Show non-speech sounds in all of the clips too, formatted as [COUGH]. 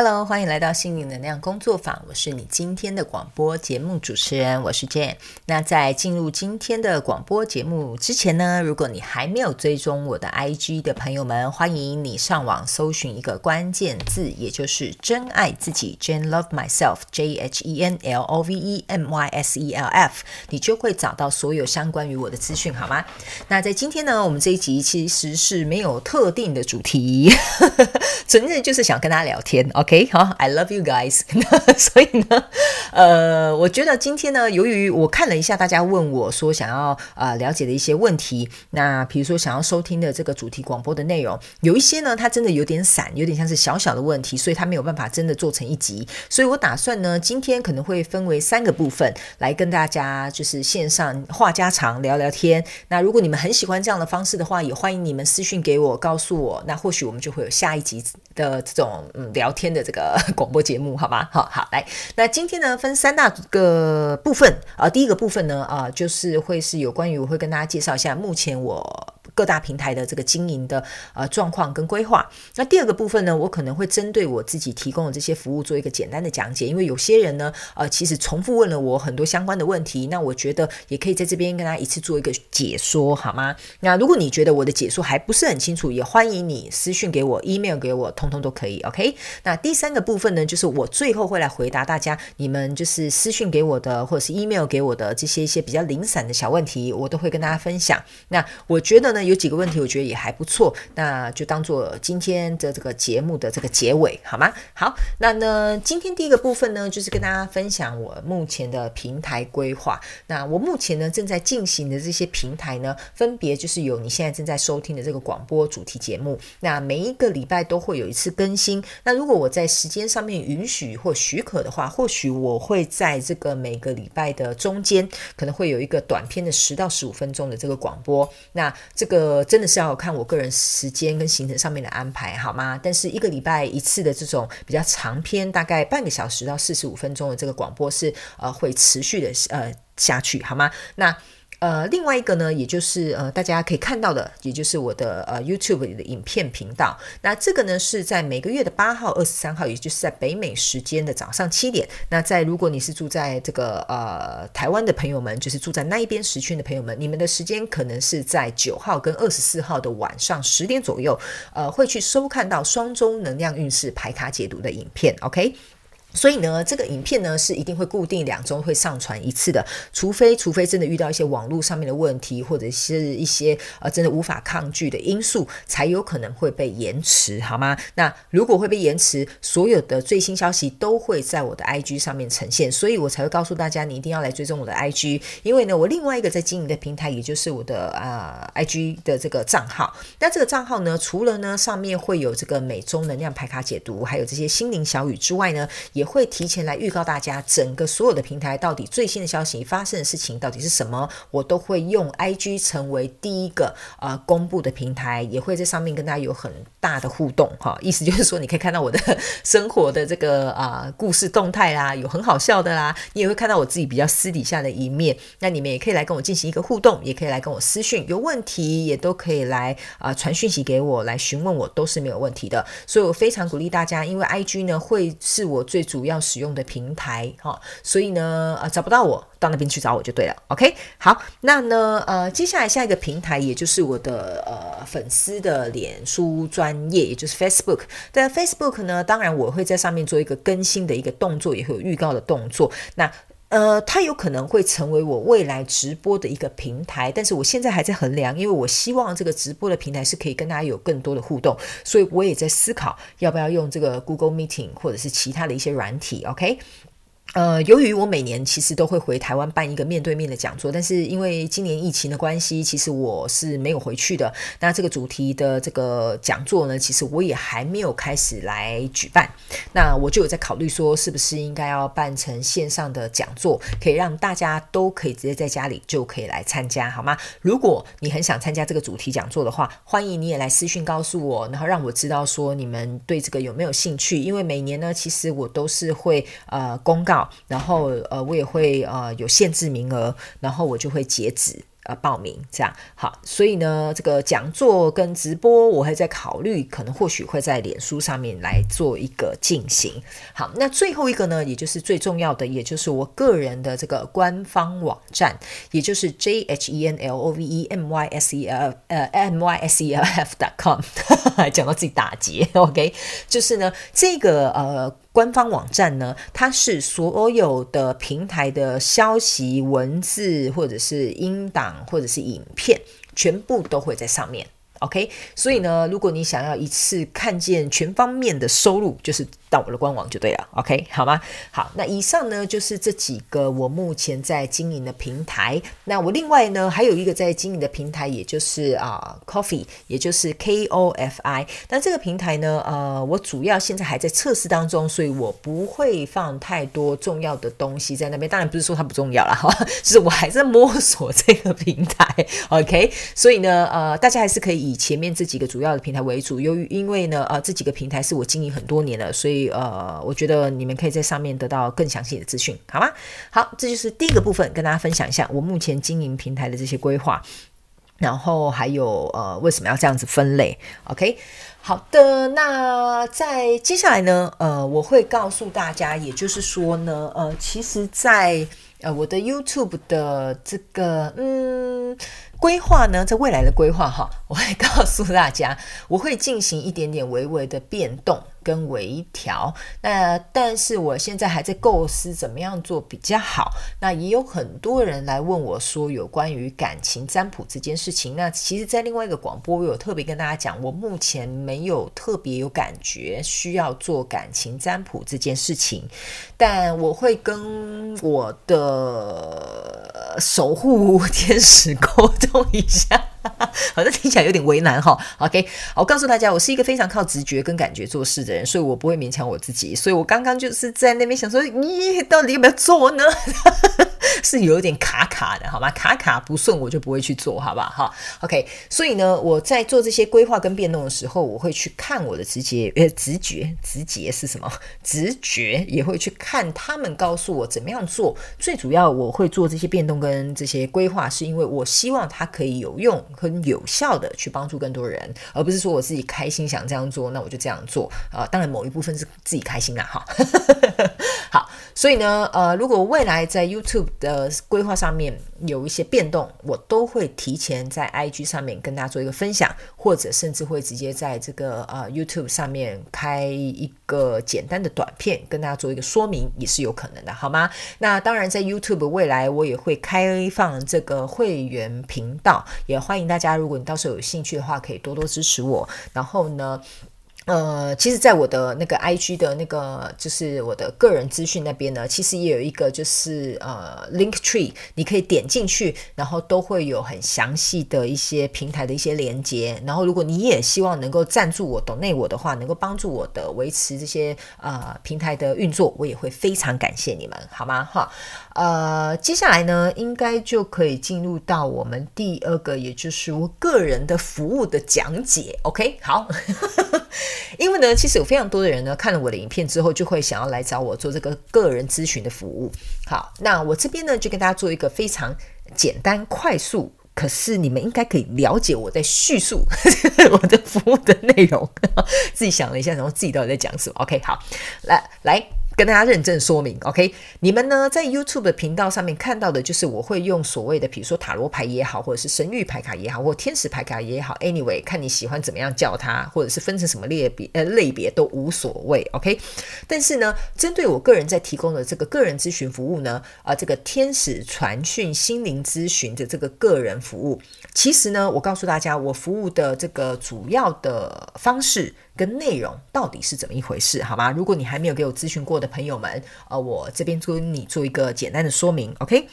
Hello，欢迎来到心灵能量工作坊。我是你今天的广播节目主持人，我是 Jane。那在进入今天的广播节目之前呢，如果你还没有追踪我的 IG 的朋友们，欢迎你上网搜寻一个关键字，也就是“真爱自己 ”，Jane Love Myself，J H E N L O V E M Y S E L F，你就会找到所有相关于我的资讯，好吗？那在今天呢，我们这一集其实是没有特定的主题，[LAUGHS] 纯粹就是想跟大家聊天。OK，OK，好，I love you guys。[LAUGHS] 所以呢，呃，我觉得今天呢，由于我看了一下大家问我说想要啊、呃、了解的一些问题，那比如说想要收听的这个主题广播的内容，有一些呢，它真的有点散，有点像是小小的问题，所以它没有办法真的做成一集。所以我打算呢，今天可能会分为三个部分来跟大家就是线上话家常聊聊天。那如果你们很喜欢这样的方式的话，也欢迎你们私讯给我，告诉我，那或许我们就会有下一集的这种嗯聊天的这个 [LAUGHS] 广播节目，好吗？好好来，那今天呢，分三大个部分啊、第一个部分呢啊、就是会是有关于我会跟大家介绍一下目前我。各大平台的这个经营的呃状况跟规划。那第二个部分呢，我可能会针对我自己提供的这些服务做一个简单的讲解，因为有些人呢，呃，其实重复问了我很多相关的问题，那我觉得也可以在这边跟大家一次做一个解说，好吗？那如果你觉得我的解说还不是很清楚，也欢迎你私讯给我，email 给我，通通都可以。OK。那第三个部分呢，就是我最后会来回答大家，你们就是私讯给我的或者是 email 给我的这些一些比较零散的小问题，我都会跟大家分享。那我觉得呢。那有几个问题，我觉得也还不错，那就当做今天的这个节目的这个结尾，好吗？好，那呢，今天第一个部分呢，就是跟大家分享我目前的平台规划。那我目前呢正在进行的这些平台呢，分别就是有你现在正在收听的这个广播主题节目。那每一个礼拜都会有一次更新。那如果我在时间上面允许或许可的话，或许我会在这个每个礼拜的中间，可能会有一个短篇的十到十五分钟的这个广播。那这个。真的是要看我个人时间跟行程上面的安排，好吗？但是一个礼拜一次的这种比较长篇，大概半个小时到四十五分钟的这个广播是呃会持续的呃下去，好吗？那。呃，另外一个呢，也就是呃，大家可以看到的，也就是我的呃 YouTube 的影片频道。那这个呢是在每个月的八号、二十三号，也就是在北美时间的早上七点。那在如果你是住在这个呃台湾的朋友们，就是住在那一边时区的朋友们，你们的时间可能是在九号跟二十四号的晚上十点左右，呃，会去收看到双周能量运势排卡解读的影片。OK。所以呢，这个影片呢是一定会固定两周会上传一次的，除非除非真的遇到一些网络上面的问题，或者是一些呃真的无法抗拒的因素，才有可能会被延迟，好吗？那如果会被延迟，所有的最新消息都会在我的 IG 上面呈现，所以我才会告诉大家，你一定要来追踪我的 IG，因为呢，我另外一个在经营的平台，也就是我的啊、呃、IG 的这个账号，那这个账号呢，除了呢上面会有这个每周能量牌卡解读，还有这些心灵小语之外呢，也会提前来预告大家，整个所有的平台到底最新的消息发生的事情到底是什么，我都会用 IG 成为第一个啊、呃、公布的平台，也会在上面跟大家有很大的互动哈。意思就是说，你可以看到我的生活的这个啊、故事动态啦，有很好笑的啦，你也会看到我自己比较私底下的一面。那你们也可以来跟我进行一个互动，也可以来跟我私讯，有问题也都可以来啊、传讯息给我，来询问我都是没有问题的。所以我非常鼓励大家，因为 IG 呢会是我最主要使用的平台哈，所以呢，呃，找不到我，到那边去找我就对了。OK，好，那呢，呃，接下来下一个平台，也就是我的呃粉丝的脸书专业，也就是 Facebook。在 Facebook 呢，当然我会在上面做一个更新的一个动作，也会有预告的动作。那呃，它有可能会成为我未来直播的一个平台，但是我现在还在衡量，因为我希望这个直播的平台是可以跟大家有更多的互动，所以我也在思考要不要用这个 Google Meeting 或者是其他的一些软体，OK。呃，由于我每年其实都会回台湾办一个面对面的讲座，但是因为今年疫情的关系，其实我是没有回去的。那这个主题的这个讲座呢，其实我也还没有开始来举办。那我就有在考虑说，是不是应该要办成线上的讲座，可以让大家都可以直接在家里就可以来参加，好吗？如果你很想参加这个主题讲座的话，欢迎你也来私讯告诉我，然后让我知道说你们对这个有没有兴趣。因为每年呢，其实我都是会呃公告。然后呃，我也会呃有限制名额，然后我就会截止。呃报名，这样好。所以呢，这个讲座跟直播，我还在考虑，可能或许会在脸书上面来做一个进行。好，那最后一个呢，也就是最重要的，也就是我个人的这个官方网站，也就是 j h e n l o v e m y s e l 呃 m y s e l f dot com，[LAUGHS] 讲到自己打结，[LAUGHS] OK，就是呢这个呃。官方网站呢，它是所有的平台的消息、文字，或者是音档，或者是影片，全部都会在上面。OK，所以呢，如果你想要一次看见全方面的收入，就是。到我的官网就对了，OK，好吗？好，那以上呢就是这几个我目前在经营的平台。那我另外呢还有一个在经营的平台，也就是啊、uh, Ko-fi，也就是 K O F I。那这个平台呢，呃，我主要现在还在测试当中，所以我不会放太多重要的东西在那边。当然不是说它不重要啦，哈，[LAUGHS] 就是我还在摸索这个平台，[LAUGHS] OK。所以呢，呃，大家还是可以以前面这几个主要的平台为主。由于因为呢，呃，这几个平台是我经营很多年了，所以。呃，我觉得你们可以在上面得到更详细的资讯，好吗？好，这就是第一个部分，跟大家分享一下我目前经营平台的这些规划，然后还有呃，为什么要这样子分类？OK，好的，那在接下来呢，呃，我会告诉大家，也就是说呢，呃，其实在呃我的 YouTube 的这个嗯。规划呢，在未来的规划哈，我会告诉大家，我会进行一点点微微的变动跟微调。那但是我现在还在构思怎么样做比较好。那也有很多人来问我说，有关于感情占卜这件事情。那其实，在另外一个广播，我有特别跟大家讲，我目前没有特别有感觉需要做感情占卜这件事情，但我会跟我的守护天使 [LAUGHS] 沟通。一下，[LAUGHS] 好像听起来有点为难哈。OK，我告诉大家，我是一个非常靠直觉跟感觉做事的人，所以我不会勉强我自己。所以我刚刚就是在那边想说，咦到底要不要做呢？[LAUGHS] 是有点卡卡的，好吗？卡卡不顺，我就不会去做，好吧？哈，OK。所以呢，我在做这些规划跟变动的时候，我会去看我的直觉，呃，直觉，直觉是什么？直觉也会去看他们告诉我怎么样做。最主要，我会做这些变动跟这些规划，是因为我希望它可以有用很有效的去帮助更多人，而不是说我自己开心想这样做，那我就这样做啊、呃。当然，某一部分是自己开心啦，哈。好，所以呢，呃，如果 [LAUGHS] 未来在 YouTube 的规划上面有一些变动，我都会提前在 IG 上面跟大家做一个分享，或者甚至会直接在这个呃 YouTube 上面开一个简单的短片，跟大家做一个说明，也是有可能的，好吗？那当然，在 YouTube 未来我也会开放这个会员频道，也欢迎大家，如果你到时候有兴趣的话，可以多多支持我。然后呢，呃，其实，在我的那个 IG 的那个，就是我的个人资讯那边呢，其实也有一个，就是呃，Linktree，你可以点进去，然后都会有很详细的一些平台的一些连接。然后，如果你也希望能够赞助我、懂内我的话，能够帮助我的维持这些呃平台的运作，我也会非常感谢你们，好吗？哈。呃，接下来呢，应该就可以进入到我们第二个，也就是我个人的服务的讲解。OK，好，[LAUGHS] [LAUGHS] 因为呢，其实有非常多的人呢，看了我的影片之后，就会想要来找我做这个个人咨询的服务。好，那我这边呢，就跟大家做一个非常简单、快速，可是你们应该可以了解我在叙述 [LAUGHS] 我的服务的内容。[LAUGHS] 自己想了一下，然后自己到底在讲什么？OK，好，来来。跟大家认真说明，OK？你们呢，在 YouTube 的频道上面看到的，就是我会用所谓的，比如说塔罗牌也好，或者是神谕牌卡也好，或天使牌卡也好，Anyway，看你喜欢怎么样叫它，或者是分成什么类别呃类别都无所谓，OK？但是呢，针对我个人在提供的这个个人咨询服务呢，啊、这个天使传讯心灵咨询的这个个人服务，其实呢，我告诉大家，我服务的这个主要的方式。跟内容到底是怎么一回事？好吗？如果你还没有给我咨询过的朋友们，呃，我这边跟你做一个简单的说明，OK？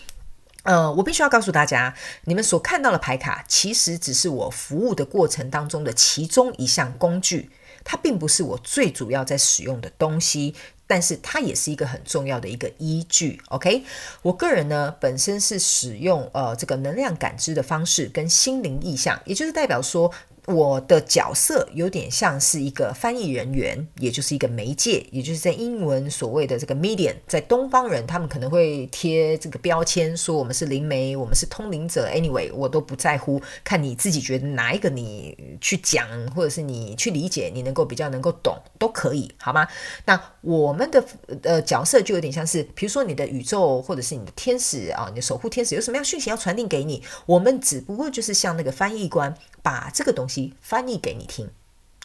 呃，我必须要告诉大家，你们所看到的牌卡，其实只是我服务的过程当中的其中一项工具，它并不是我最主要在使用的东西。但是它也是一个很重要的一个依据，OK？我个人呢，本身是使用呃这个能量感知的方式跟心灵意象，也就是代表说，我的角色有点像是一个翻译人员，也就是一个媒介，也就是在英文所谓的这个 medium，在东方人他们可能会贴这个标签，说我们是灵媒，我们是通灵者。Anyway，我都不在乎，看你自己觉得哪一个你去讲，或者是你去理解，你能够比较能够懂，都可以，好吗？那我们的呃角色就有点像是，比如说你的宇宙或者是你的天使啊，你的守护天使有什么样讯息要传递给你，我们只不过就是像那个翻译官。把这个东西翻译给你听。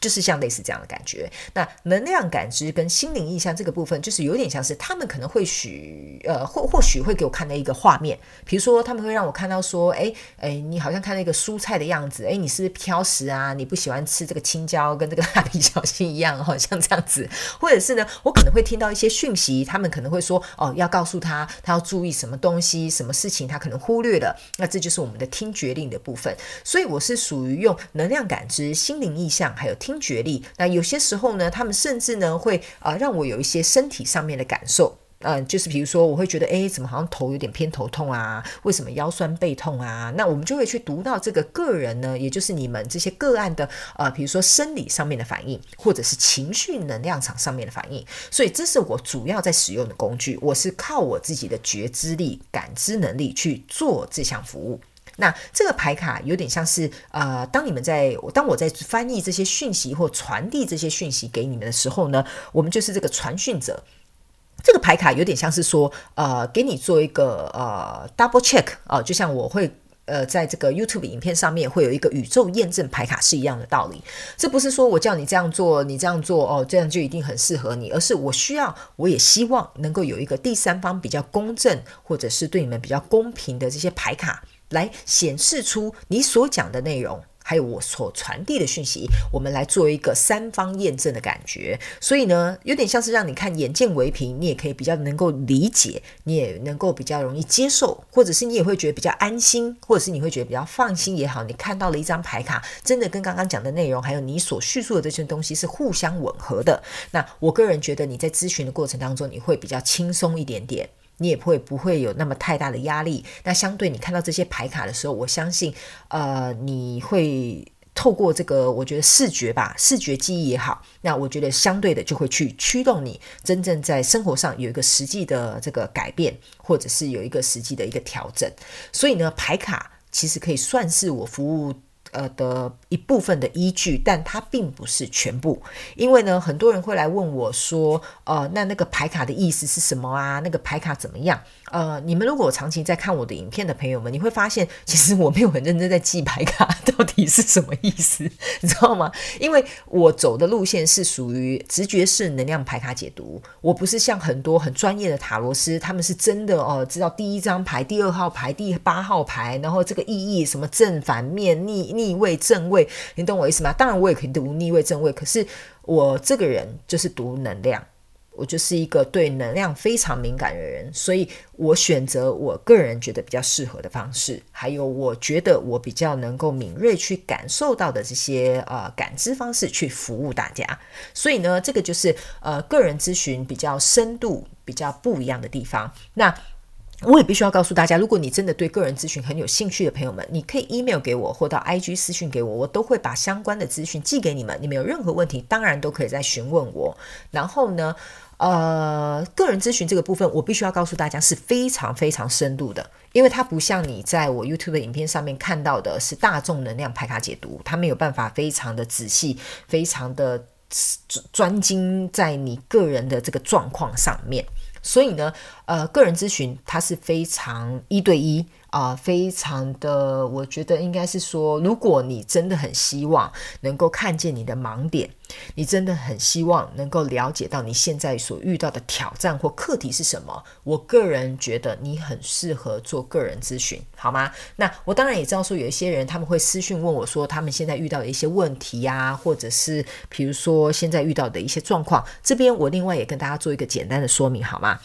就是像类似这样的感觉，那能量感知跟心灵意象这个部分，就是有点像是他们可能会许呃或或许会给我看到一个画面，比如说他们会让我看到说，哎哎，你好像看到一个蔬菜的样子，哎，你是不是挑食啊？你不喜欢吃这个青椒跟这个蜡笔小新一样，好像这样子，或者是呢，我可能会听到一些讯息，他们可能会说，哦，要告诉他他要注意什么东西，什么事情他可能忽略了，那这就是我们的听觉令的部分，所以我是属于用能量感知、心灵意象还有听。听觉力，那有些时候呢，他们甚至呢会啊、呃、让我有一些身体上面的感受，嗯、就是比如说我会觉得，哎，怎么好像头有点偏头痛啊？为什么腰酸背痛啊？那我们就会去读到这个个人呢，也就是你们这些个案的呃，比如说生理上面的反应，或者是情绪能量场上面的反应。所以这是我主要在使用的工具，我是靠我自己的觉知力、感知能力去做这项服务。那这个牌卡有点像是，呃，当你们在当我在翻译这些讯息或传递这些讯息给你们的时候呢，我们就是这个传讯者。这个牌卡有点像是说，呃，给你做一个呃 double check 啊，就像我会呃在这个 YouTube 影片上面会有一个宇宙验证牌卡是一样的道理。这不是说我叫你这样做，你这样做哦，这样就一定很适合你，而是我需要，我也希望能够有一个第三方比较公正，或者是对你们比较公平的这些牌卡。来显示出你所讲的内容，还有我所传递的讯息，我们来做一个三方验证的感觉。所以呢，有点像是让你看眼见为凭，你也可以比较能够理解，你也能够比较容易接受，或者是你也会觉得比较安心，或者是你会觉得比较放心也好。你看到了一张牌卡，真的跟刚刚讲的内容，还有你所叙述的这些东西是互相吻合的。那我个人觉得你在咨询的过程当中，你会比较轻松一点点。你也不会不会有那么太大的压力。那相对你看到这些牌卡的时候，我相信，呃，你会透过这个，我觉得视觉吧，视觉记忆也好，那我觉得相对的就会去驱动你真正在生活上有一个实际的这个改变，或者是有一个实际的一个调整。所以呢，牌卡其实可以算是我服务。呃的一部分的依据，但它并不是全部，因为呢，很多人会来问我说，呃，那那个牌卡的意思是什么啊？那个牌卡怎么样？呃，你们如果长期在看我的影片的朋友们，你会发现，其实我没有很认真在记牌卡 [LAUGHS] 到底是什么意思，你知道吗？因为我走的路线是属于直觉式能量牌卡解读，我不是像很多很专业的塔罗师，他们是真的哦，知道第一张牌、第二号牌、第八号牌，然后这个意义什么正反面逆。逆位正位，你懂我意思吗？当然，我也可以读逆位正位，可是我这个人就是读能量，我就是一个对能量非常敏感的人，所以我选择我个人觉得比较适合的方式，还有我觉得我比较能够敏锐去感受到的这些呃感知方式去服务大家。所以呢，这个就是呃个人咨询比较深度、比较不一样的地方。那。我也必须要告诉大家，如果你真的对个人咨询很有兴趣的朋友们，你可以 email 给我，或到 IG 私讯给我，我都会把相关的资讯寄给你们。你们有任何问题，当然都可以再询问我。然后呢，呃，个人咨询这个部分，我必须要告诉大家是非常非常深度的，因为它不像你在我 YouTube 的影片上面看到的是大众能量排卡解读，它没有办法非常的仔细，非常的专精在你个人的这个状况上面。所以呢，呃，个人咨询它是非常一对一。啊、非常的，我觉得应该是说，如果你真的很希望能够看见你的盲点，你真的很希望能够了解到你现在所遇到的挑战或课题是什么，我个人觉得你很适合做个人咨询，好吗？那我当然也知道说，有一些人他们会私讯问我说，他们现在遇到的一些问题呀、啊，或者是比如说现在遇到的一些状况，这边我另外也跟大家做一个简单的说明，好吗？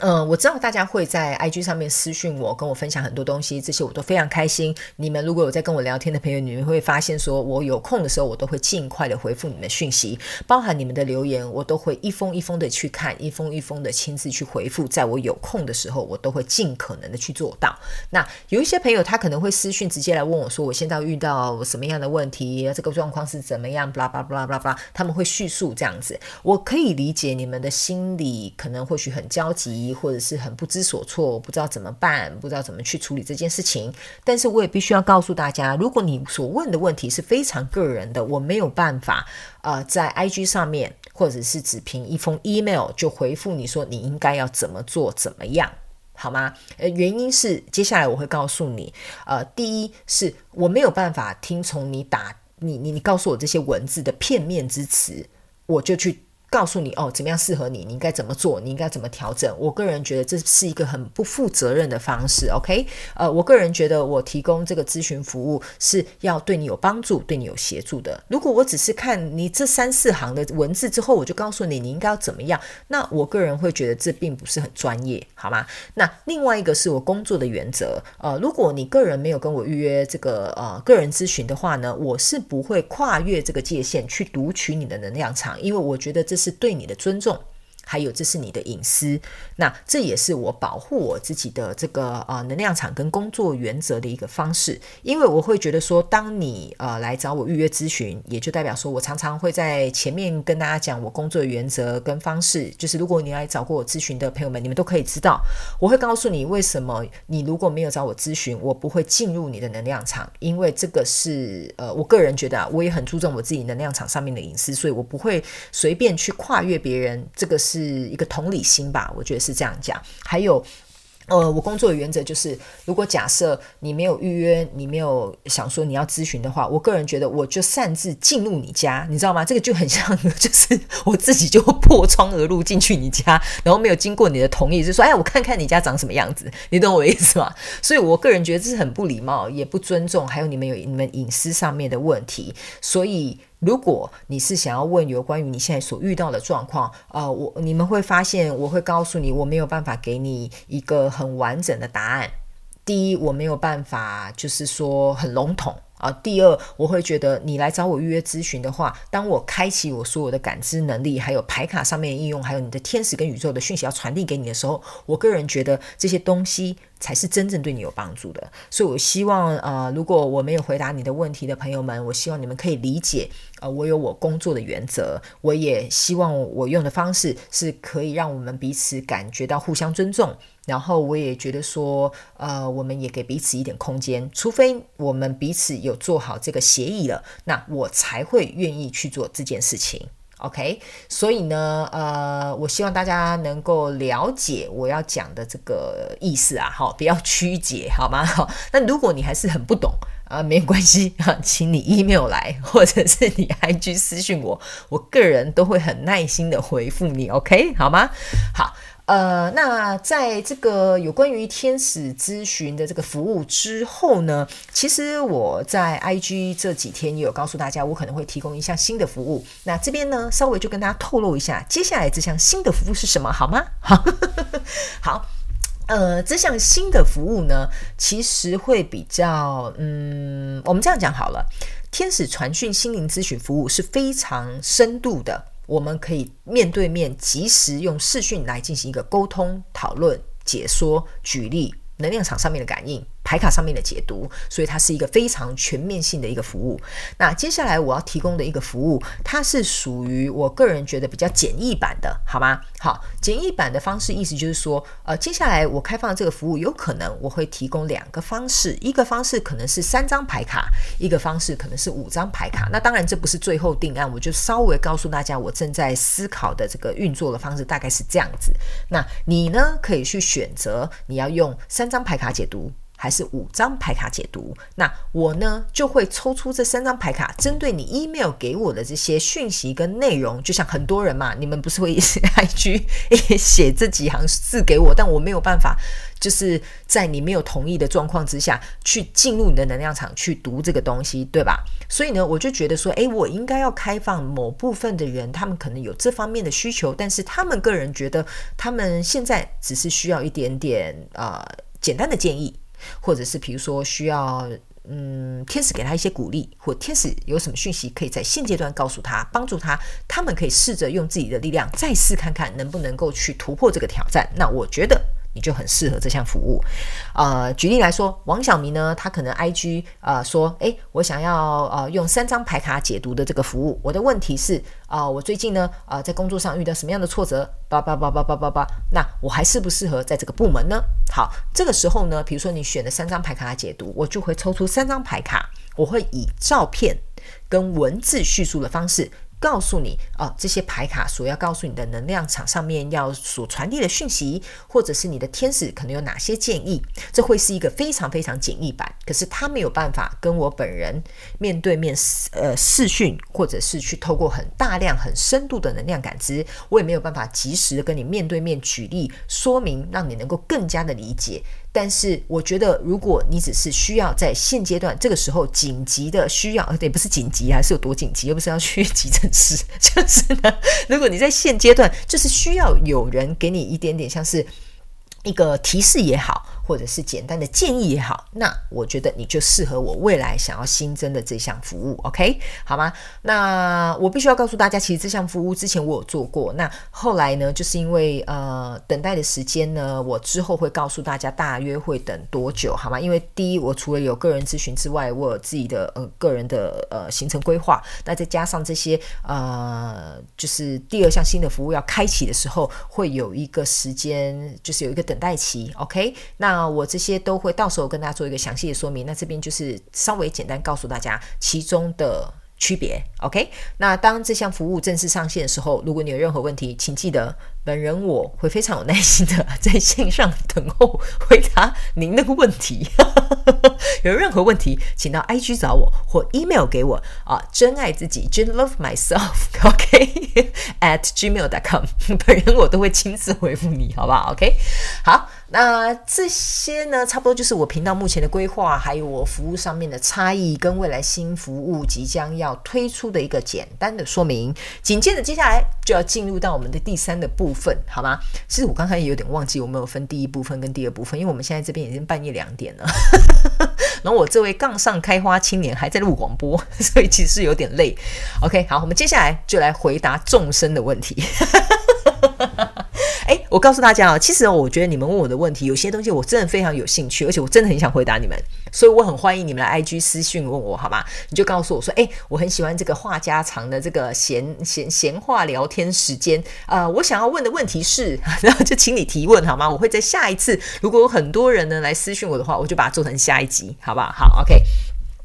嗯，我知道大家会在 IG 上面私讯我，跟我分享很多东西，这些我都非常开心。你们如果有在跟我聊天的朋友，你们会发现，说我有空的时候，我都会尽快的回复你们讯息，包含你们的留言，我都会一封一封的去看，一封一封的亲自去回复。在我有空的时候，我都会尽可能的去做到。那有一些朋友，他可能会私讯直接来问我说，我现在遇到什么样的问题，这个状况是怎么样，巴拉巴拉巴拉巴拉，他们会叙述这样子，我可以理解你们的心里可能或许很焦急。或者是很不知所措，不知道怎么办，不知道怎么去处理这件事情。但是我也必须要告诉大家，如果你所问的问题是非常个人的，我没有办法，呃，在 IG 上面或者是只凭一封 email 就回复你说你应该要怎么做，怎么样，好吗？呃，原因是接下来我会告诉你，呃，第一是我没有办法听从你打你你你告诉我这些文字的片面之词，我就去。告诉你哦，怎么样适合你？你应该怎么做？你应该怎么调整？我个人觉得这是一个很不负责任的方式。OK，呃，我个人觉得我提供这个咨询服务是要对你有帮助、对你有协助的。如果我只是看你这三四行的文字之后，我就告诉你你应该要怎么样，那我个人会觉得这并不是很专业，好吗？那另外一个是我工作的原则。呃，如果你个人没有跟我预约这个呃个人咨询的话呢，我是不会跨越这个界限去读取你的能量场，因为我觉得这是。对你的尊重。还有，这是你的隐私，那这也是我保护我自己的这个呃能量场跟工作原则的一个方式。因为我会觉得说，当你呃来找我预约咨询，也就代表说我常常会在前面跟大家讲我工作原则跟方式。就是如果你来找过我咨询的朋友们，你们都可以知道，我会告诉你为什么你如果没有找我咨询，我不会进入你的能量场，因为这个是呃我个人觉得啊，我也很注重我自己能量场上面的隐私，所以我不会随便去跨越别人。这个是。是一个同理心吧，我觉得是这样讲。还有，呃，我工作的原则就是，如果假设你没有预约，你没有想说你要咨询的话，我个人觉得我就擅自进入你家，你知道吗？这个就很像，就是我自己就破窗而入进去你家，[LAUGHS] 然后没有经过你的同意，就说，哎，我看看你家长什么样子，你懂我意思吗？所以我个人觉得这是很不礼貌，也不尊重，还有你们有你们隐私上面的问题，所以。如果你是想要问有关于你现在所遇到的状况，呃，我你们会发现，我会告诉你，我没有办法给你一个很完整的答案。第一，我没有办法，就是说很笼统。啊，第二，我会觉得你来找我预约咨询的话，当我开启我所有的感知能力，还有牌卡上面的应用，还有你的天使跟宇宙的讯息要传递给你的时候，我个人觉得这些东西才是真正对你有帮助的。所以，我希望，呃，如果我没有回答你的问题的朋友们，我希望你们可以理解，呃，我有我工作的原则，我也希望我用的方式是可以让我们彼此感觉到互相尊重。然后我也觉得说，呃，我们也给彼此一点空间，除非我们彼此有做好这个协议了，那我才会愿意去做这件事情。OK，所以呢，呃，我希望大家能够了解我要讲的这个意思啊，好，不要曲解，好吗？好，[LAUGHS] 那如果你还是很不懂啊，没有关系啊，请你 email 来，或者是你 IG 私信我，我个人都会很耐心的回复你，OK，好吗？好。呃，那在这个有关于天使咨询的这个服务之后呢，其实我在 IG 这几天也有告诉大家，我可能会提供一项新的服务。那这边呢，稍微就跟大家透露一下，接下来这项新的服务是什么，好吗？[LAUGHS] 好，好，呃，这项新的服务呢，其实会比较，嗯，我们这样讲好了，天使传讯心灵咨询服务是非常深度的。我们可以面对面、及时用视讯来进行一个沟通、讨论、解说、举例，能量场上面的感应。牌卡上面的解读，所以它是一个非常全面性的一个服务。那接下来我要提供的一个服务，它是属于我个人觉得比较简易版的，好吗？好，简易版的方式意思就是说，呃，接下来我开放这个服务，有可能我会提供两个方式，一个方式可能是三张牌卡，一个方式可能是五张牌卡。那当然这不是最后定案，我就稍微告诉大家我正在思考的这个运作的方式大概是这样子。那你呢，可以去选择你要用三张牌卡解读。还是五张牌卡解读，那我呢就会抽出这三张牌卡，针对你 email 给我的这些讯息跟内容，就像很多人嘛，你们不是会 [LAUGHS] IG 写这几行字给我，但我没有办法就是在你没有同意的状况之下去进入你的能量场去读这个东西，对吧？所以呢，我就觉得说，诶，我应该要开放某部分的人，他们可能有这方面的需求，但是他们个人觉得他们现在只是需要一点点啊、呃、简单的建议，或者是比如说需要。嗯，天使给他一些鼓励，或天使有什么讯息可以在现阶段告诉他，帮助他，他们可以试着用自己的力量再试看看，能不能够去突破这个挑战。那我觉得。你就很适合这项服务，呃，举例来说，王小明呢，他可能 IG 呃说，诶，我想要呃用三张牌卡解读的这个服务，我的问题是啊、呃，我最近呢啊、呃、在工作上遇到什么样的挫折，叭叭叭叭叭叭叭，那我还适不适合在这个部门呢？好，这个时候呢，比如说你选了三张牌卡解读，我就会抽出三张牌卡，我会以照片跟文字叙述的方式。告诉你啊，这些牌卡所要告诉你的能量场上面要所传递的讯息，或者是你的天使可能有哪些建议，这会是一个非常非常简易版。可是他没有办法跟我本人面对面呃视讯，或者是去透过很大量很深度的能量感知，我也没有办法及时的跟你面对面举例说明，让你能够更加的理解。但是我觉得，如果你只是需要在现阶段这个时候紧急的需要，呃，对，不是紧急啊，是有多紧急，又不是要去急诊室，[LAUGHS] 就是呢，如果你在现阶段就是需要有人给你一点点像是一个提示也好。或者是简单的建议也好，那我觉得你就适合我未来想要新增的这项服务，OK，好吗？那我必须要告诉大家，其实这项服务之前我有做过，那后来呢，就是因为呃等待的时间呢，我之后会告诉大家大约会等多久，好吗？因为第一，我除了有个人咨询之外，我有自己的呃个人的呃行程规划，那再加上这些呃，就是第二项新的服务要开启的时候，会有一个时间，就是有一个等待期，OK，那。那我这些都会到时候跟大家做一个详细的说明。那这边就是稍微简单告诉大家其中的区别。OK，那当这项服务正式上线的时候，如果你有任何问题，请记得本人我会非常有耐心的在线上等候回答您那个问题。[LAUGHS] 有任何问题，请到 IG 找我或 email 给我啊，真爱自己，Jane love myself，OK，at gmail.com，本人我都会亲自回复你，好不好？OK，好。那这些呢，差不多就是我频道目前的规划，还有我服务上面的差异，跟未来新服务即将要推出的一个简单的说明。紧接着接下来就要进入到我们的第三个部分，好吗？其实我刚才也有点忘记我们有分第一部分跟第二部分，因为我们现在这边已经半夜两点了，然后我这位杠上开花青年还在录广播，[LAUGHS] 所以其实有点累。OK，好，我们接下来就来回答众生的问题。[LAUGHS] 诶，我告诉大家啊，其实我觉得你们问我的问题，有些东西我真的非常有兴趣，而且我真的很想回答你们，所以我很欢迎你们来 IG 私讯问我，好吗？你就告诉我说，诶，我很喜欢这个话家常的这个闲闲闲话聊天时间啊，我想要问的问题是，[LAUGHS] 然后就请你提问好吗？我会在下一次，如果有很多人呢来私讯我的话，我就把它做成下一集，好不好？好，OK。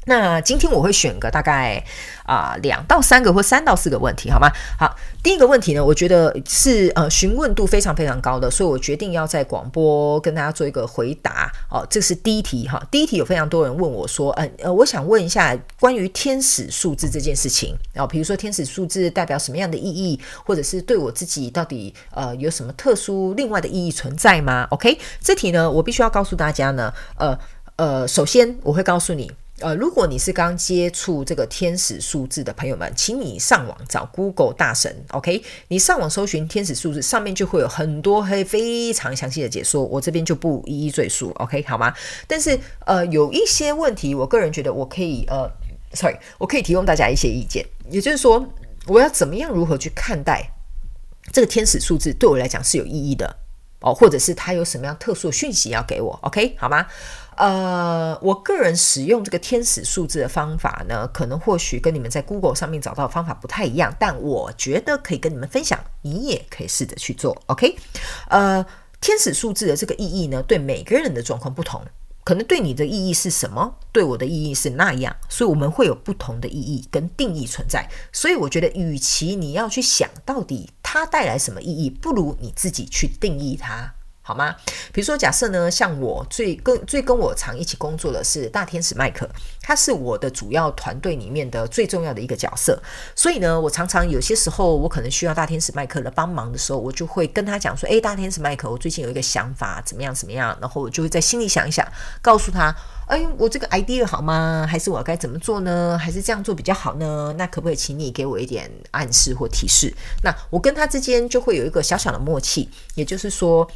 那今天我会选个大概啊两到三个或三到四个问题，好吗？好，第一个问题呢，我觉得是呃询问度非常非常高的，所以我决定要在广播跟大家做一个回答。哦，这是第一题哈。第一题有非常多人问我说，嗯呃，我想问一下关于天使数字这件事情啊，比如说天使数字代表什么样的意义，或者是对我自己到底呃有什么特殊另外的意义存在吗？OK，这题呢，我必须要告诉大家呢，呃呃，首先我会告诉你。呃，如果你是刚接触这个天使数字的朋友们，请你上网找 Google 大神，OK？你上网搜寻天使数字，上面就会有很多黑非常详细的解说，我这边就不一一赘述，OK？好吗？但是呃，有一些问题，我个人觉得我可以呃，sorry，我可以提供大家一些意见，也就是说，我要怎么样如何去看待这个天使数字，对我来讲是有意义的哦，或者是它有什么样特殊讯息要给我，OK？好吗？呃，我个人使用这个天使数字的方法呢，可能或许跟你们在 Google 上面找到的方法不太一样，但我觉得可以跟你们分享，你也可以试着去做，OK？呃，天使数字的这个意义呢，对每个人的状况不同，可能对你的意义是什么，对我的意义是那样，所以我们会有不同的意义跟定义存在。所以我觉得，与其你要去想到底它带来什么意义，不如你自己去定义它。好吗？比如说，假设呢，像我最跟最跟我常一起工作的是大天使麦克，他是我的主要团队里面的最重要的一个角色。所以呢，我常常有些时候我可能需要大天使麦克的帮忙的时候，我就会跟他讲说：“诶，大天使麦克，我最近有一个想法，怎么样怎么样？”然后我就会在心里想一想，告诉他：“诶，我这个 idea 好吗？还是我该怎么做呢？还是这样做比较好呢？那可不可以请你给我一点暗示或提示？”那我跟他之间就会有一个小小的默契，也就是说。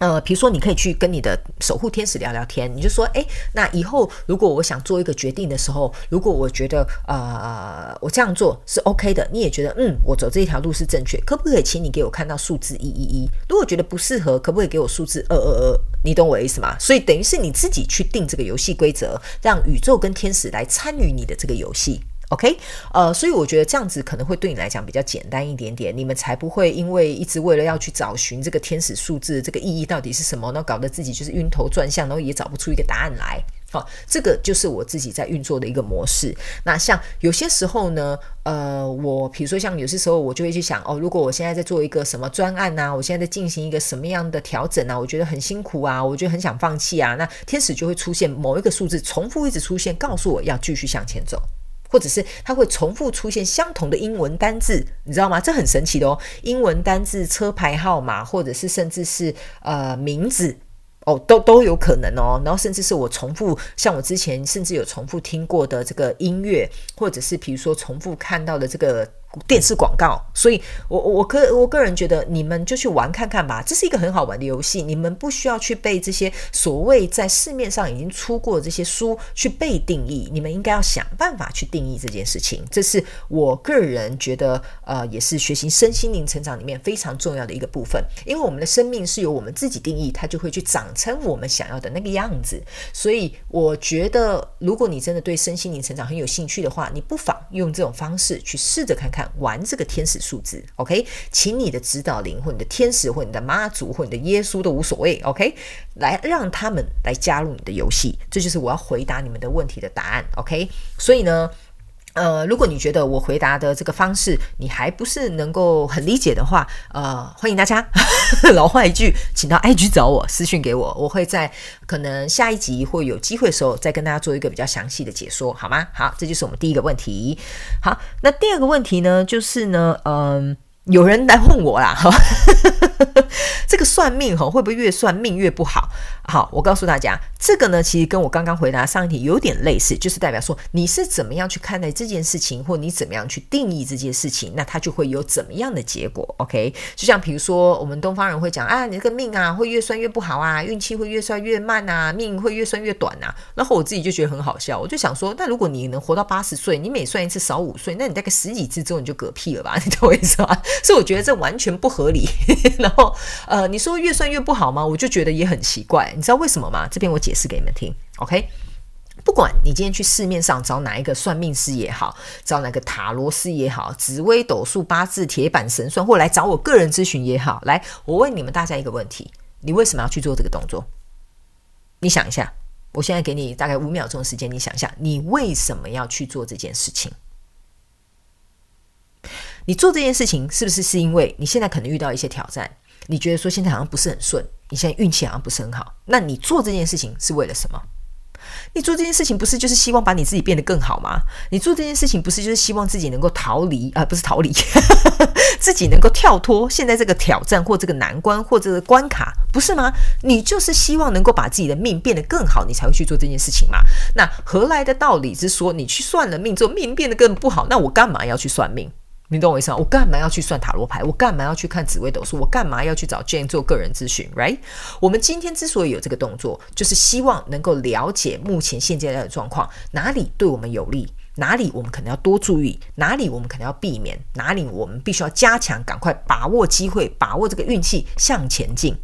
呃，比如说，你可以去跟你的守护天使聊聊天，你就说，诶，那以后如果我想做一个决定的时候，如果我觉得呃，我这样做是 OK 的，你也觉得嗯，我走这一条路是正确，可不可以请你给我看到数字一一一？如果觉得不适合，可不可以给我数字二二二？你懂我的意思吗？所以等于是你自己去定这个游戏规则，让宇宙跟天使来参与你的这个游戏。OK，呃，所以我觉得这样子可能会对你来讲比较简单一点点，你们才不会因为一直为了要去找寻这个天使数字这个意义到底是什么，那搞得自己就是晕头转向，然后也找不出一个答案来。好，这个就是我自己在运作的一个模式。那像有些时候呢，呃，我比如说像有些时候我就会去想，哦，如果我现在在做一个什么专案啊，我现在在进行一个什么样的调整啊，我觉得很辛苦啊，我觉得很想放弃啊，那天使就会出现某一个数字重复一直出现，告诉我要继续向前走。或者是它会重复出现相同的英文单字，你知道吗？这很神奇的哦，英文单字、车牌号码，或者是甚至是呃名字哦，都都有可能哦。然后甚至是我重复，像我之前甚至有重复听过的这个音乐，或者是比如说重复看到的这个。电视广告，所以我我个我个人觉得，你们就去玩看看吧，这是一个很好玩的游戏。你们不需要去背这些所谓在市面上已经出过这些书去被定义，你们应该要想办法去定义这件事情。这是我个人觉得，呃，也是学习身心灵成长里面非常重要的一个部分。因为我们的生命是由我们自己定义，它就会去长成我们想要的那个样子。所以我觉得，如果你真的对身心灵成长很有兴趣的话，你不妨用这种方式去试着看看玩这个天使数字，OK？请你的指导灵或你的天使或你的妈祖或你的耶稣都无所谓，OK？来让他们来加入你的游戏，这就是我要回答你们的问题的答案，OK？所以呢。呃，如果你觉得我回答的这个方式你还不是能够很理解的话，呃，欢迎大家 [LAUGHS] 老话一句，请到 IG 找我私讯给我，我会在可能下一集或有机会的时候再跟大家做一个比较详细的解说，好吗？好，这就是我们第一个问题。好，那第二个问题呢，就是呢，嗯、有人来问我啦，哈，[LAUGHS] 这个算命哈会不会越算命越不好？好，我告诉大家，这个呢其实跟我刚刚回答上一题有点类似，就是代表说你是怎么样去看待这件事情，或你怎么样去定义这件事情，那它就会有怎么样的结果。OK，就像比如说我们东方人会讲啊，你这个命啊会越算越不好啊，运气会越算越慢啊，命会越算越短啊。然后我自己就觉得很好笑，我就想说，那如果你能活到八十岁，你每算一次少五岁，那你大概十几次之后你就嗝屁了吧？[LAUGHS] 你懂我意思吗？所以我觉得这完全不合理。[LAUGHS] 然后，呃，你说越算越不好吗？我就觉得也很奇怪。你知道为什么吗？这边我解释给你们听。OK，不管你今天去市面上找哪一个算命师也好，找哪个塔罗师也好，紫微斗数、八字、铁板神算，或来找我个人咨询也好，来，我问你们大家一个问题：你为什么要去做这个动作？你想一下，我现在给你大概五秒钟的时间，你想一下，你为什么要去做这件事情？你做这件事情是不是是因为你现在可能遇到一些挑战？你觉得说现在好像不是很顺，你现在运气好像不是很好。那你做这件事情是为了什么？你做这件事情不是就是希望把你自己变得更好吗？你做这件事情不是就是希望自己能够逃离啊、不是逃离，[LAUGHS] 自己能够跳脱现在这个挑战或这个难关或这个关卡，不是吗？你就是希望能够把自己的命变得更好，你才会去做这件事情嘛。那何来的道理是说你去算了命之后命变得更不好？那我干嘛要去算命？你懂我意思吗？我干嘛要去算塔罗牌？我干嘛要去看紫微斗数？我干嘛要去找 Jane 做个人咨询？Right？我们今天之所以有这个动作，就是希望能够了解目前现阶段的状况，哪里对我们有利，哪里我们可能要多注意，哪里我们可能要避免，哪里我们必须要加强，赶快把握机会，把握这个运气向前进。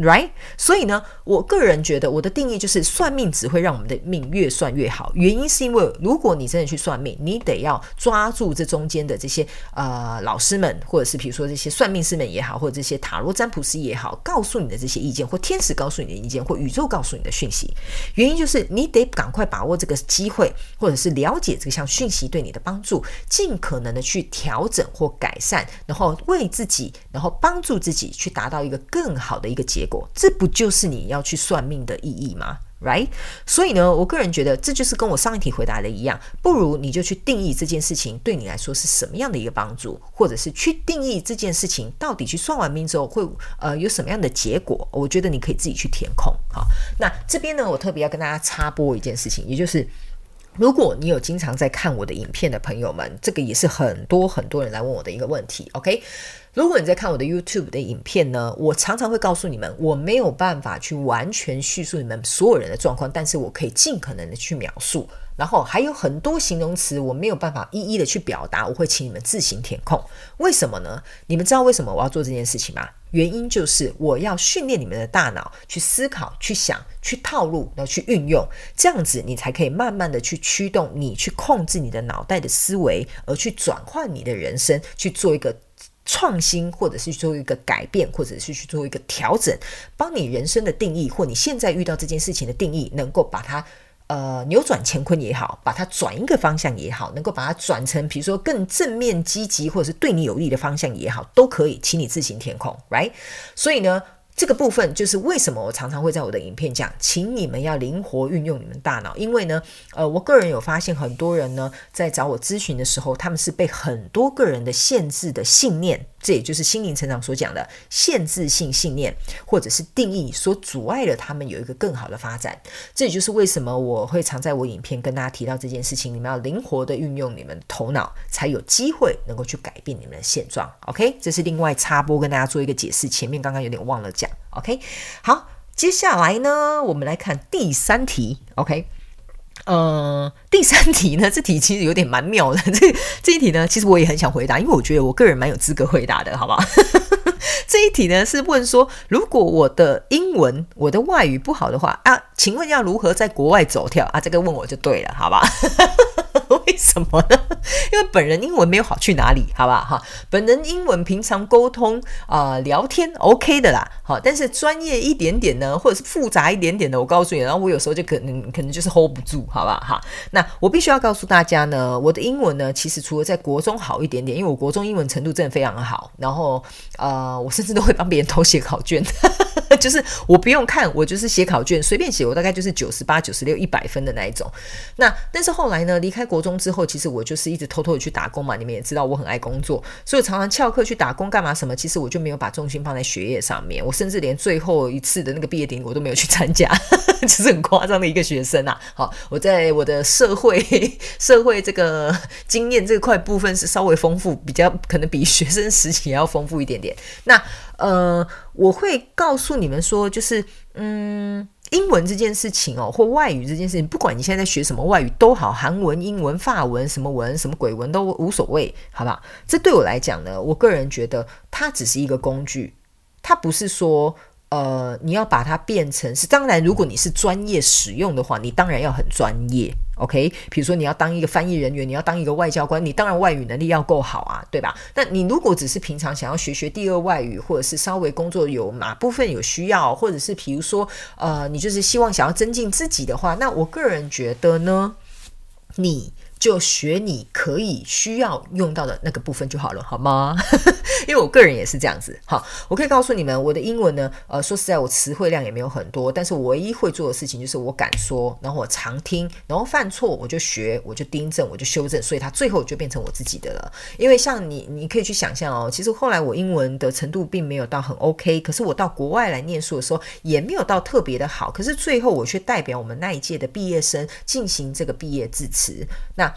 Right，所以呢，我个人觉得我的定义就是算命只会让我们的命越算越好。原因是因为如果你真的去算命，你得要抓住这中间的这些呃老师们，或者是比如说这些算命师们也好，或者这些塔罗占卜师也好，告诉你的这些意见，或天使告诉你的意见，或宇宙告诉你的讯息。原因就是你得赶快把握这个机会，或者是了解这项讯息对你的帮助，尽可能的去调整或改善，然后为自己，然后帮助自己去达到一个更好的一个结果果。这不就是你要去算命的意义吗？Right，所以呢，我个人觉得这就是跟我上一题回答的一样，不如你就去定义这件事情对你来说是什么样的一个帮助，或者是去定义这件事情到底去算完命之后会呃有什么样的结果。我觉得你可以自己去填空。好，那这边呢，我特别要跟大家插播一件事情，也就是如果你有经常在看我的影片的朋友们，这个也是很多很多人来问我的一个问题。OK。如果你在看我的 YouTube 的影片呢，我常常会告诉你们，我没有办法去完全叙述你们所有人的状况，但是我可以尽可能的去描述。然后还有很多形容词我没有办法一一的去表达，我会请你们自行填空。为什么呢？你们知道为什么我要做这件事情吗？原因就是我要训练你们的大脑去思考、去想、去套路，然后去运用，这样子你才可以慢慢的去驱动你去控制你的脑袋的思维，而去转换你的人生，去做一个。创新，或者是去做一个改变，或者是去做一个调整，帮你人生的定义，或你现在遇到这件事情的定义，能够把它呃扭转乾坤也好，把它转一个方向也好，能够把它转成比如说更正面积极，或者是对你有利的方向也好，都可以，请你自行填空，right？所以呢。这个部分就是为什么我常常会在我的影片讲，请你们要灵活运用你们大脑，因为呢，呃，我个人有发现很多人呢在找我咨询的时候，他们是被很多个人的限制的信念，这也就是心灵成长所讲的限制性信念或者是定义所阻碍了他们有一个更好的发展。这也就是为什么我会常在我影片跟大家提到这件事情，你们要灵活的运用你们的头脑，才有机会能够去改变你们的现状。OK，这是另外插播跟大家做一个解释，前面刚刚有点忘了讲。OK，好，接下来呢，我们来看第三题。OK，呃，第三题呢，这题其实有点蛮妙的。这 [LAUGHS] 这一题呢，其实我也很想回答，因为我觉得我个人蛮有资格回答的，好不好？[LAUGHS] 这一题呢是问说，如果我的英文、我的外语不好的话啊，请问要如何在国外走跳啊？这个问我就对了，好吧？[LAUGHS] 为什么呢？[LAUGHS] 因为本人英文没有好去哪里，好吧？哈，本人英文平常沟通啊、聊天 OK 的啦，好，但是专业一点点呢，或者是复杂一点点的，我告诉你，然后我有时候就可能可能就是 hold 不住，好吧？哈，那我必须要告诉大家呢，我的英文呢，其实除了在国中好一点点，因为我国中英文程度真的非常好，然后呃，我甚至都会帮别人偷写考卷，[LAUGHS] 就是我不用看，我就是写考卷，随便写，我大概就是九十八、九十六、一百分的那一种。那但是后来呢，离开开国中之后，其实我就是一直偷偷的去打工嘛。你们也知道我很爱工作，所以常常翘课去打工干嘛什么。其实我就没有把重心放在学业上面，我甚至连最后一次的那个毕业典礼我都没有去参加，[LAUGHS] 就是很夸张的一个学生啊。好，我在我的社会社会这个经验这块部分是稍微丰富，比较可能比学生时期要丰富一点点。那呃，我会告诉你们说，就是嗯。英文这件事情哦，或外语这件事情，不管你现在在学什么外语都好，韩文、英文、法文，什么文、什么鬼文都无所谓，好不好？这对我来讲呢，我个人觉得它只是一个工具，它不是说。呃，你要把它变成是，当然，如果你是专业使用的话，你当然要很专业，OK？比如说你要当一个翻译人员，你要当一个外交官，你当然外语能力要够好啊，对吧？那你如果只是平常想要学学第二外语，或者是稍微工作有哪部分有需要，或者是比如说，呃，你就是希望想要增进自己的话，那我个人觉得呢，你。就学你可以需要用到的那个部分就好了，好吗？[LAUGHS] 因为我个人也是这样子。好，我可以告诉你们，我的英文呢，呃，说实在，我词汇量也没有很多，但是我唯一会做的事情就是我敢说，然后我常听，然后犯错我就学，我就订正，我就修正，所以它最后就变成我自己的了。因为像你，你可以去想象哦，其实后来我英文的程度并没有到很 OK，可是我到国外来念书的时候也没有到特别的好，可是最后我却代表我们那一届的毕业生进行这个毕业致辞。那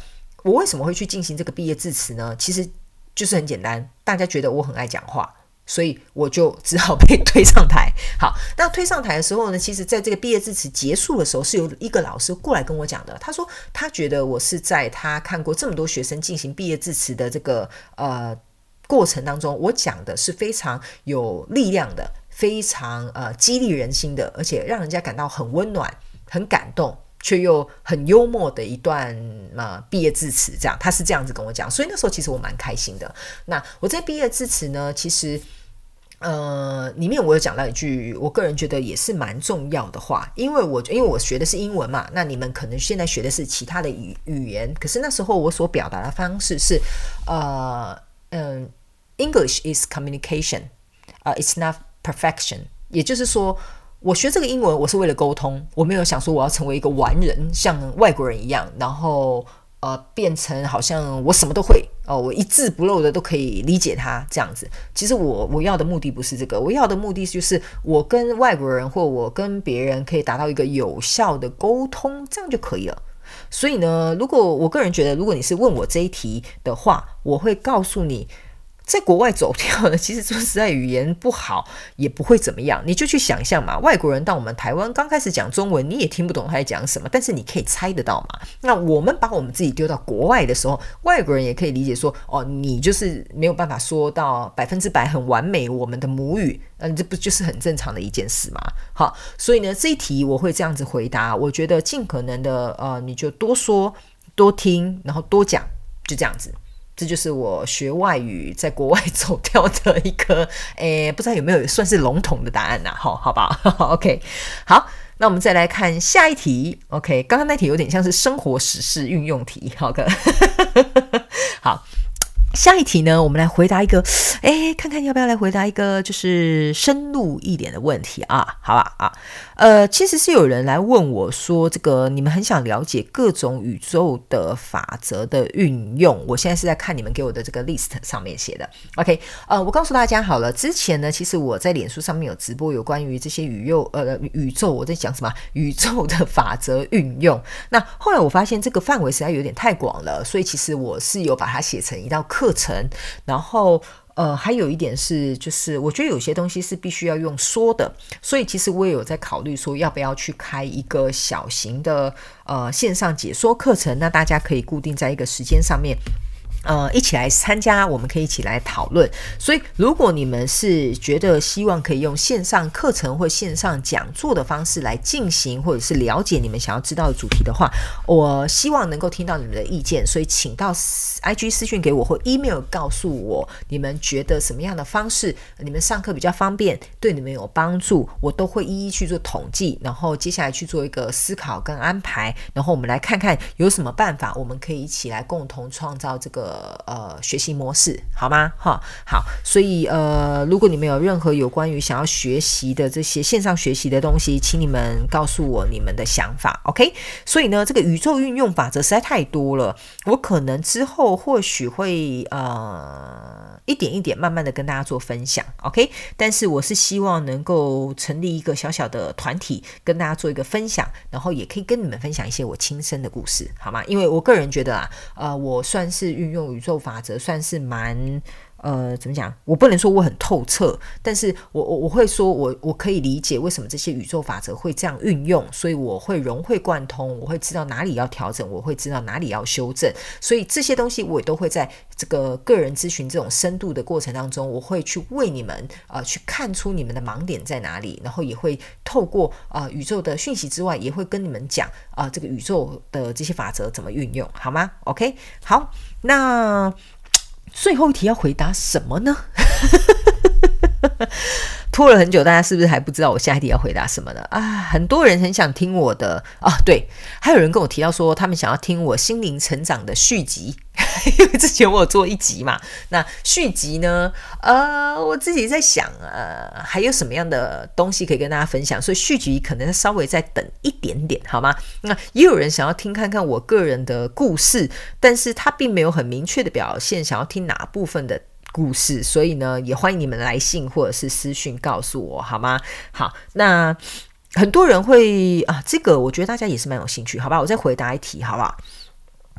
我为什么会去进行这个毕业致辞呢？其实就是很简单，大家觉得我很爱讲话，所以我就只好被推上台。[LAUGHS] 好，那推上台的时候呢，其实在这个毕业致辞结束的时候，是有一个老师过来跟我讲的。他说他觉得我是在他看过这么多学生进行毕业致辞的这个呃过程当中，我讲的是非常有力量的，非常呃激励人心的，而且让人家感到很温暖、很感动。却又很幽默的一段嘛毕业致辞，这样他是这样子跟我讲，所以那时候其实我蛮开心的。那我在毕业致辞呢，其实呃里面我有讲到一句，我个人觉得也是蛮重要的话，因为我因为我学的是英文嘛，那你们可能现在学的是其他的语语言，可是那时候我所表达的方式是呃嗯，English is communication，呃，it's not perfection。也就是说，我学这个英文，我是为了沟通，我没有想说我要成为一个完人，像外国人一样，然后呃，变成好像我什么都会哦，我一字不漏的都可以理解他这样子。其实我我要的目的不是这个，我要的目的就是我跟外国人或我跟别人可以达到一个有效的沟通，这样就可以了。所以呢，如果我个人觉得，如果你是问我这一题的话，我会告诉你。在国外走跳呢，[LAUGHS] 其实说实在，语言不好也不会怎么样。你就去想象嘛，外国人到我们台湾刚开始讲中文，你也听不懂他在讲什么，但是你可以猜得到嘛。那我们把我们自己丢到国外的时候，外国人也可以理解说，哦，你就是没有办法说到百分之百很完美我们的母语，嗯，这不就是很正常的一件事嘛？好，所以呢，这一题我会这样子回答，我觉得尽可能的，呃，你就多说多听，然后多讲，就这样子。这就是我学外语在国外走掉的一个，[LAUGHS] 诶，不知道有没有算是笼统的答案呐？好，好 [LAUGHS] 吧，OK，好，那我们再来看下一题。OK，刚刚那题有点像是生活时事运用题，好的，[LAUGHS] 好。下一题呢，我们来回答一个，诶，看看要不要来回答一个，就是深入一点的问题啊，好吧啊，呃，其实是有人来问我说，这个你们很想了解各种宇宙的法则的运用，我现在是在看你们给我的这个 list 上面写的，OK，呃，我告诉大家好了，之前呢，其实我在脸书上面有直播有关于这些宇宙，呃，宇宙我在讲什么？宇宙的法则运用，那后来我发现这个范围实在有点太广了，所以其实我是有把它写成一道课。课程，然后呃，还有一点是，就是我觉得有些东西是必须要用说的，所以其实我也有在考虑说，要不要去开一个小型的呃线上解说课程，那大家可以固定在一个时间上面。呃，一起来参加，我们可以一起来讨论。所以，如果你们是觉得希望可以用线上课程或线上讲座的方式来进行，或者是了解你们想要知道的主题的话，我希望能够听到你们的意见。所以，请到 IG 私讯给我或 email 告诉我，你们觉得什么样的方式你们上课比较方便，对你们有帮助，我都会一一去做统计，然后接下来去做一个思考跟安排。然后我们来看看有什么办法，我们可以一起来共同创造这个。呃，学习模式好吗？哈，好，所以呃，如果你们有任何有关于想要学习的这些线上学习的东西，请你们告诉我你们的想法，OK？所以呢，这个宇宙运用法则实在太多了，我可能之后或许会呃一点一点慢慢的跟大家做分享，OK？但是我是希望能够成立一个小小的团体，跟大家做一个分享，然后也可以跟你们分享一些我亲身的故事，好吗？因为我个人觉得啊，呃，我算是运用。宇宙法则算是蛮呃，怎么讲？我不能说我很透彻，但是我我我会说我我可以理解为什么这些宇宙法则会这样运用，所以我会融会贯通，我会知道哪里要调整，我会知道哪里要修正，所以这些东西我也都会在这个个人咨询这种深度的过程当中，我会去为你们啊、呃、去看出你们的盲点在哪里，然后也会透过啊、呃、宇宙的讯息之外，也会跟你们讲啊、这个宇宙的这些法则怎么运用，好吗？OK，好。那最后一题要回答什么呢？[LAUGHS] 拖了很久，大家是不是还不知道我下一题要回答什么呢？啊，很多人很想听我的啊，对，还有人跟我提到说，他们想要听我心灵成长的续集，[LAUGHS] 因为之前我有做一集嘛。那续集呢？呃，我自己在想，呃，还有什么样的东西可以跟大家分享？所以续集可能稍微再等一点点，好吗？那也有人想要听看看我个人的故事，但是他并没有很明确的表现，想要听哪部分的。故事，所以呢，也欢迎你们来信或者是私讯告诉我，好吗？好，那很多人会啊，这个我觉得大家也是蛮有兴趣，好吧？我再回答一题，好不好？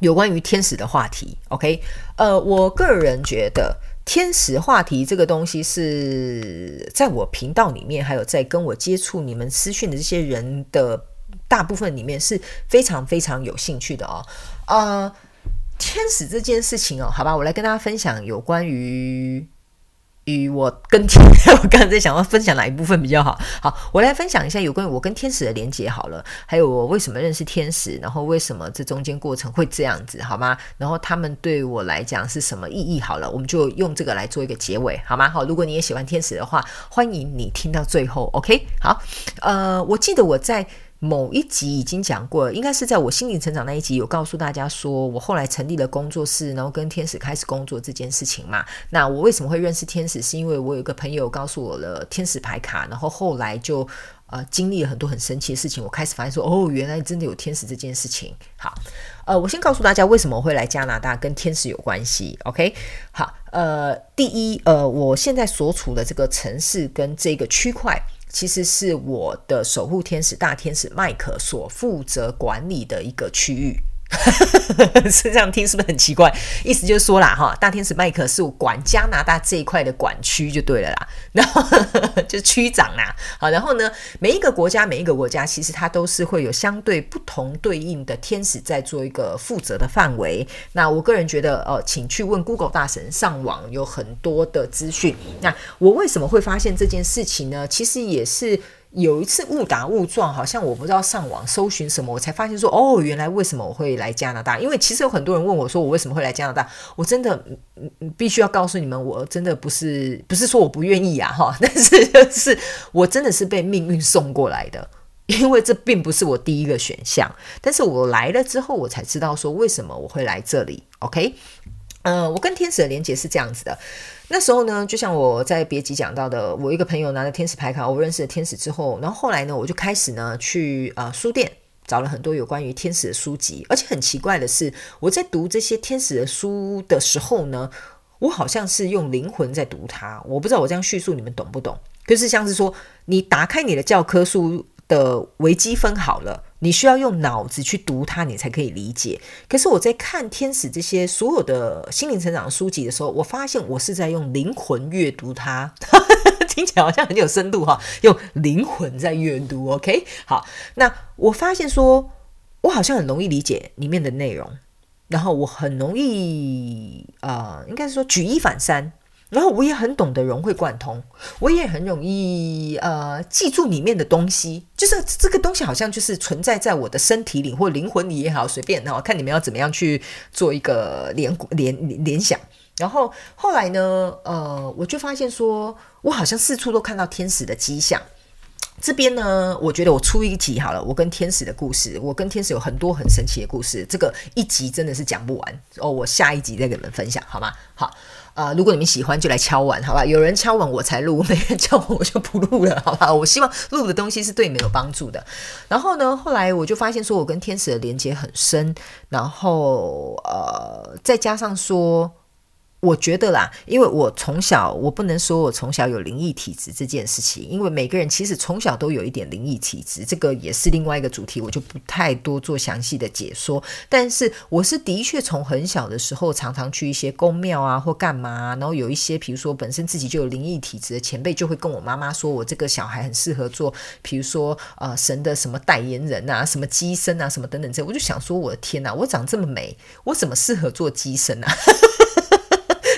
有关于天使的话题，OK？呃，我个人觉得天使话题这个东西是在我频道里面，还有在跟我接触你们私讯的这些人的大部分里面是非常非常有兴趣的哦，呃。天使这件事情哦，好吧，我来跟大家分享有关于与我跟天，[LAUGHS] 我刚才在想要分享哪一部分比较好。好，我来分享一下有关于我跟天使的连接好了，还有我为什么认识天使，然后为什么这中间过程会这样子，好吗？然后他们对我来讲是什么意义？好了，我们就用这个来做一个结尾，好吗？好，如果你也喜欢天使的话，欢迎你听到最后。OK，好，呃，我记得我在某一集已经讲过，应该是在我心灵成长那一集有告诉大家说，我后来成立了工作室，然后跟天使开始工作这件事情嘛。那我为什么会认识天使？是因为我有一个朋友告诉我了天使牌卡，然后后来就呃经历了很多很神奇的事情，我开始发现说，哦，原来真的有天使这件事情。好，呃，我先告诉大家为什么我会来加拿大，跟天使有关系。OK，好，呃，第一，呃，我现在所处的这个城市跟这个区块。其实是我的守护天使大天使麦克所负责管理的一个区域。[LAUGHS] 是这样听是不是很奇怪？意思就是说啦，哈，大天使麦克是管加拿大这一块的管区就对了啦，[LAUGHS] 然后就是区长啦，好，然后呢，每一个国家每一个国家其实它都是会有相对不同对应的天使在做一个负责的范围。那我个人觉得，呃，请去问 Google 大神，上网有很多的资讯。那我为什么会发现这件事情呢？其实也是。有一次误打误撞，好像我不知道上网搜寻什么，我才发现说，哦，原来为什么我会来加拿大？因为其实有很多人问我说，我为什么会来加拿大？我真的嗯嗯必须要告诉你们，我真的不是不是说我不愿意啊，哈，[LAUGHS] 但是就是我真的是被命运送过来的，因为这并不是我第一个选项。但是我来了之后，我才知道说为什么我会来这里。OK，呃，我跟天使的连接是这样子的。那时候呢，就像我在别集讲到的，我一个朋友拿了天使牌卡，我认识了天使之后，然后后来呢，我就开始呢去呃书店找了很多有关于天使的书籍，而且很奇怪的是，我在读这些天使的书的时候呢，我好像是用灵魂在读它，我不知道我这样叙述你们懂不懂？就是像是说，你打开你的教科书的微积分好了。你需要用脑子去读它，你才可以理解。可是我在看天使这些所有的心灵成长书籍的时候，我发现我是在用灵魂阅读它，[LAUGHS] 听起来好像很有深度哈，用灵魂在阅读。OK，好，那我发现说，我好像很容易理解里面的内容，然后我很容易啊、应该是说举一反三。然后我也很懂得融会贯通，我也很容易呃记住里面的东西，就是这个东西好像就是存在在我的身体里或灵魂里也好，随便，然后看你们要怎么样去做一个联联联想。然后后来呢，呃，我就发现说，我好像四处都看到天使的迹象。这边呢，我觉得我出一集好了，我跟天使的故事，我跟天使有很多很神奇的故事，这个一集真的是讲不完哦，我下一集再给你们分享好吗？好。啊、如果你们喜欢，就来敲碗，好吧？有人敲碗我才录，没人敲碗我就不录了，好吧？我希望录的东西是对你们有帮助的。然后呢，后来我就发现说，我跟天使的连接很深，然后呃，再加上说。我觉得啦，因为我从小，我不能说我从小有灵异体质这件事情，因为每个人其实从小都有一点灵异体质，这个也是另外一个主题，我就不太多做详细的解说。但是我是的确从很小的时候，常常去一些宫庙啊或干嘛，然后有一些，比如说本身自己就有灵异体质的前辈，就会跟我妈妈说，我这个小孩很适合做，比如说呃神的什么代言人啊，什么机身啊，什么等等这，我就想说，我的天哪，我长这么美，我怎么适合做机身啊？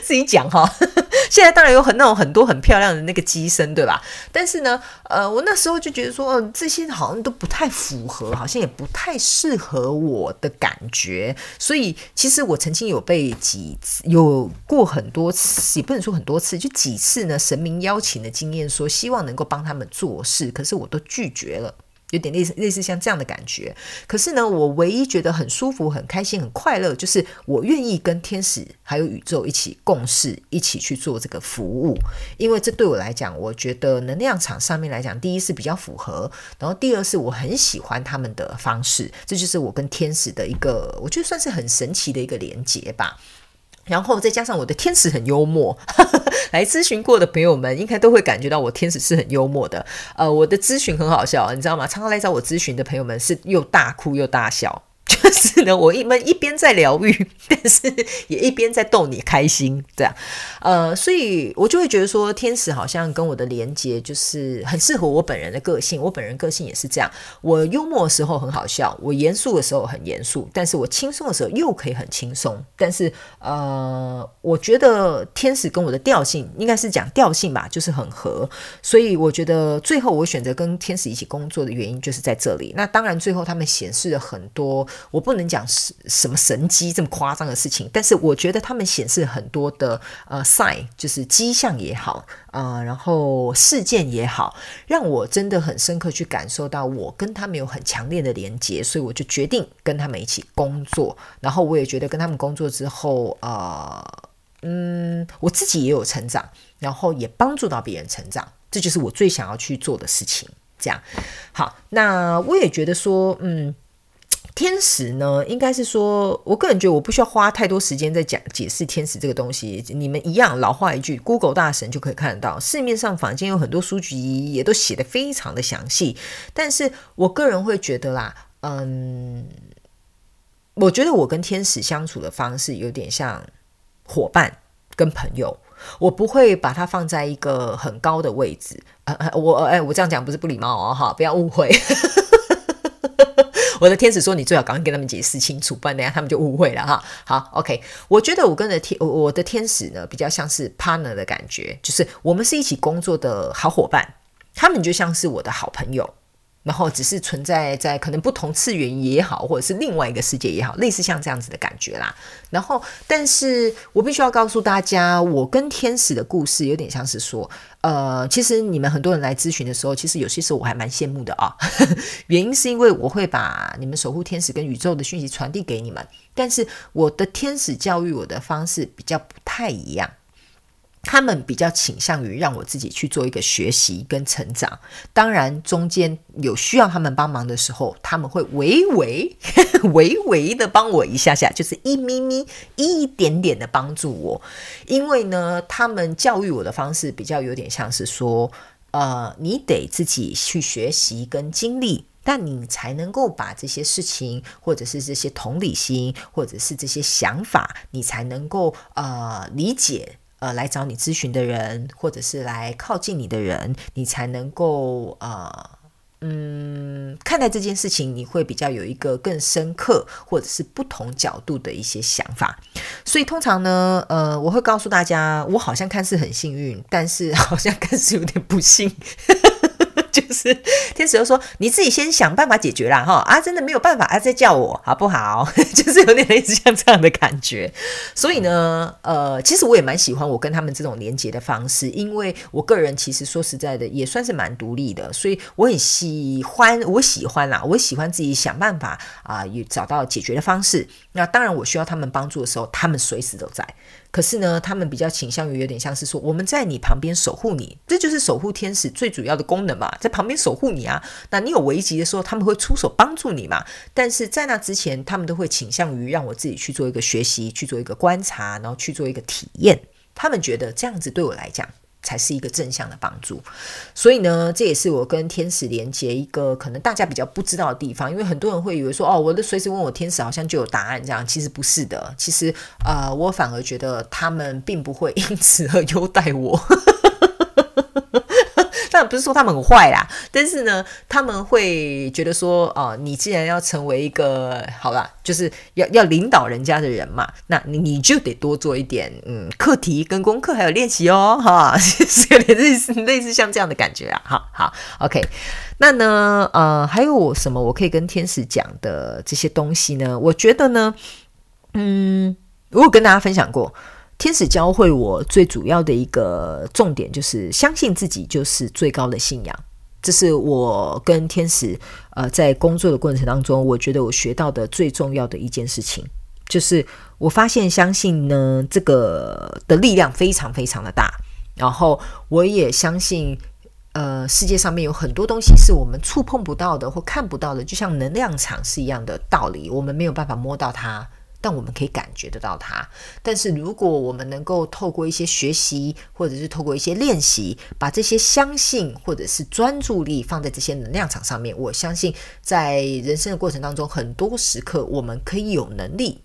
自己讲哈，[LAUGHS] 现在当然有很那种很多很漂亮的那个机身，对吧？但是呢，呃，我那时候就觉得说，这些好像都不太符合，好像也不太适合我的感觉。所以，其实我曾经有被几次，有过很多次，也不能说很多次，就几次呢，神明邀请的经验，说希望能够帮他们做事，可是我都拒绝了。有点类似类似像这样的感觉，可是呢，我唯一觉得很舒服、很开心、很快乐，就是我愿意跟天使还有宇宙一起共事，一起去做这个服务，因为这对我来讲，我觉得能量场上面来讲，第一是比较符合，然后第二是我很喜欢他们的方式，这就是我跟天使的一个，我觉得算是很神奇的一个连接吧。然后再加上我的天使很幽默，[LAUGHS] 来咨询过的朋友们应该都会感觉到我天使是很幽默的。呃，我的咨询很好笑，你知道吗？常常来找我咨询的朋友们是又大哭又大笑。[LAUGHS] 就是呢，我一们一边在疗愈，但是也一边在逗你开心，这样，呃，所以我就会觉得说，天使好像跟我的连接就是很适合我本人的个性。我本人个性也是这样，我幽默的时候很好笑，我严肃的时候很严肃，但是我轻松的时候又可以很轻松。但是，呃，我觉得天使跟我的调性应该是讲调性吧，就是很合。所以我觉得最后我选择跟天使一起工作的原因就是在这里。那当然，最后他们显示了很多。我不能讲是什么神机这么夸张的事情，但是我觉得他们显示很多的呃 sign，就是迹象也好啊、然后事件也好，让我真的很深刻去感受到我跟他们有很强烈的连接，所以我就决定跟他们一起工作。然后我也觉得跟他们工作之后，呃，嗯，我自己也有成长，然后也帮助到别人成长，这就是我最想要去做的事情。这样，好，那我也觉得说，嗯，天使呢，应该是说，我个人觉得我不需要花太多时间在讲解释天使这个东西。你们一样，老话一句，Google 大神就可以看得到，市面上坊间有很多书籍也都写得非常的详细。但是我个人会觉得啦，嗯，我觉得我跟天使相处的方式有点像伙伴跟朋友。我不会把它放在一个很高的位置，呃，我哎，我这样讲不是不礼貌哦，哈，不要误会。我的天使说，你最好赶快跟他们解释清楚，不然等下他们就误会了哈。好，OK，我觉得我跟的天，我的天使呢，比较像是 partner 的感觉，就是我们是一起工作的好伙伴，他们就像是我的好朋友。然后只是存在在可能不同次元也好，或者是另外一个世界也好，类似像这样子的感觉啦。然后，但是我必须要告诉大家，我跟天使的故事有点像是说，呃，其实你们很多人来咨询的时候，其实有些时候我还蛮羡慕的啊。[LAUGHS] 原因是因为我会把你们守护天使跟宇宙的讯息传递给你们，但是我的天使教育我的方式比较不太一样。他们比较倾向于让我自己去做一个学习跟成长，当然中间有需要他们帮忙的时候，他们会微微、[LAUGHS] 微微的帮我一下下，就是一咪咪、一点点的帮助我。因为呢，他们教育我的方式比较有点像是说，呃，你得自己去学习跟经历，但你才能够把这些事情，或者是这些同理心，或者是这些想法，你才能够呃理解。呃，来找你咨询的人，或者是来靠近你的人，你才能够呃，嗯，看待这件事情，你会比较有一个更深刻，或者是不同角度的一些想法。所以通常呢，呃，我会告诉大家，我好像看似很幸运，但是好像 [LAUGHS] 看似有点不幸。就是天使又说：“你自己先想办法解决啦，哈啊，真的没有办法啊，再叫我好不好？[LAUGHS] 就是有点类似像这样的感觉。所以呢，呃，其实我也蛮喜欢我跟他们这种连接的方式，因为我个人其实说实在的，也算是蛮独立的，所以我很喜欢，我喜欢啦，我喜欢自己想办法啊，也找到解决的方式。那当然，我需要他们帮助的时候，他们随时都在。”可是呢，他们比较倾向于有点像是说，我们在你旁边守护你，这就是守护天使最主要的功能嘛，在旁边守护你啊。那你有危机的时候，他们会出手帮助你嘛。但是在那之前，他们都会倾向于让我自己去做一个学习，去做一个观察，然后去做一个体验。他们觉得这样子对我来讲。才是一个正向的帮助，所以呢，这也是我跟天使连接一个可能大家比较不知道的地方，因为很多人会以为说，哦，我都随时问我天使好像就有答案这样，其实不是的，其实呃，我反而觉得他们并不会因此而优待我。但不是说他们很坏啦，但是呢，他们会觉得说，哦、你既然要成为一个好啦，就是要要领导人家的人嘛，那你你就得多做一点，嗯，课题跟功课还有练习哦，哈，是有点类似类似像这样的感觉啊，好好，OK，那呢，呃，还有什么我可以跟天使讲的这些东西呢？我觉得呢，嗯，我有跟大家分享过。天使教会我最主要的一个重点，就是相信自己就是最高的信仰。这是我跟天使呃在工作的过程当中，我觉得我学到的最重要的一件事情，就是我发现相信呢这个的力量非常非常的大。然后我也相信，呃，世界上面有很多东西是我们触碰不到的或看不到的，就像能量场是一样的道理，我们没有办法摸到它。但我们可以感觉得到它。但是如果我们能够透过一些学习，或者是透过一些练习，把这些相信或者是专注力放在这些能量场上面，我相信在人生的过程当中，很多时刻我们可以有能力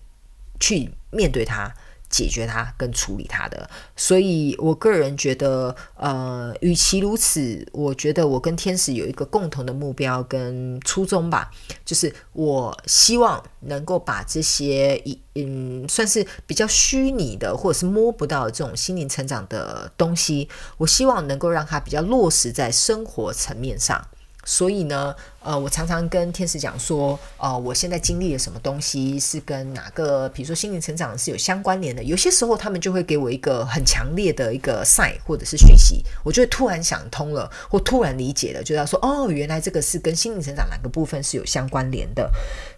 去面对它。解决它跟处理它的，所以我个人觉得，呃，与其如此，我觉得我跟天使有一个共同的目标跟初衷吧，就是我希望能够把这些一嗯，算是比较虚拟的或者是摸不到这种心灵成长的东西，我希望能够让它比较落实在生活层面上。所以呢，呃，我常常跟天使讲说，呃，我现在经历了什么东西是跟哪个，比如说心灵成长是有相关联的。有些时候他们就会给我一个很强烈的一个 sign 或者是讯息，我就会突然想通了，或突然理解了，就要说，哦，原来这个是跟心灵成长哪个部分是有相关联的。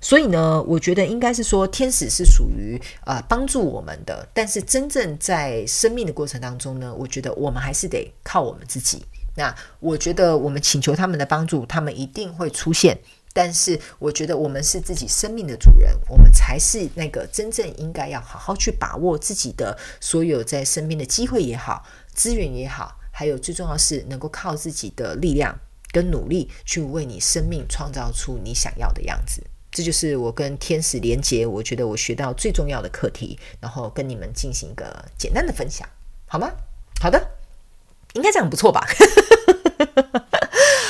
所以呢，我觉得应该是说，天使是属于呃帮助我们的，但是真正在生命的过程当中呢，我觉得我们还是得靠我们自己。那我觉得我们请求他们的帮助，他们一定会出现。但是我觉得我们是自己生命的主人，我们才是那个真正应该要好好去把握自己的所有在身边的机会也好，资源也好，还有最重要是能够靠自己的力量跟努力去为你生命创造出你想要的样子。这就是我跟天使连结，我觉得我学到最重要的课题，然后跟你们进行一个简单的分享，好吗？好的。应该这样不错吧？[LAUGHS]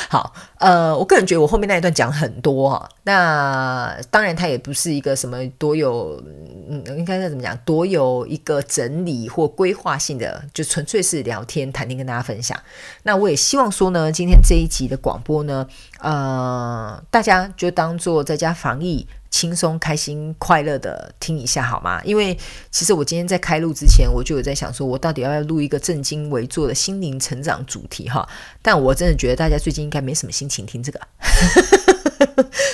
好，呃，我个人觉得我后面那一段讲很多哈，那当然它也不是一个什么多有，嗯，应该是怎么讲，多有一个整理或规划性的，就纯粹是聊天谈天跟大家分享。那我也希望说呢，今天这一集的广播呢，呃，大家就当做在家防疫。轻松、开心、快乐的听一下好吗？因为其实我今天在开录之前，我就有在想，说我到底要不要录一个正襟危坐的心灵成长主题哈？但我真的觉得大家最近应该没什么心情听这个。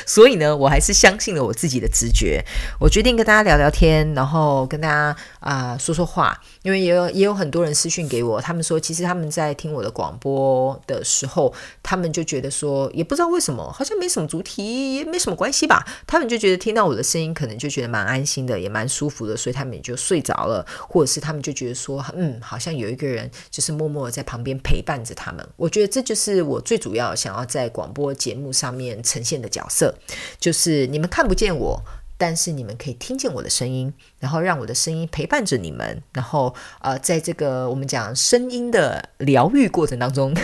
所以呢，我还是相信了我自己的直觉。我决定跟大家聊聊天，然后跟大家啊、说说话。因为也有也有很多人私讯给我，他们说其实他们在听我的广播的时候，他们就觉得说，也不知道为什么，好像没什么主题，也没什么关系吧。他们就觉得听到我的声音，可能就觉得蛮安心的，也蛮舒服的，所以他们也就睡着了，或者是他们就觉得说，嗯，好像有一个人就是默默的在旁边陪伴着他们。我觉得这就是我最主要想要在广播节目上面呈现的角色。就是你们看不见我，但是你们可以听见我的声音，然后让我的声音陪伴着你们，然后呃，在这个我们讲声音的疗愈过程当中，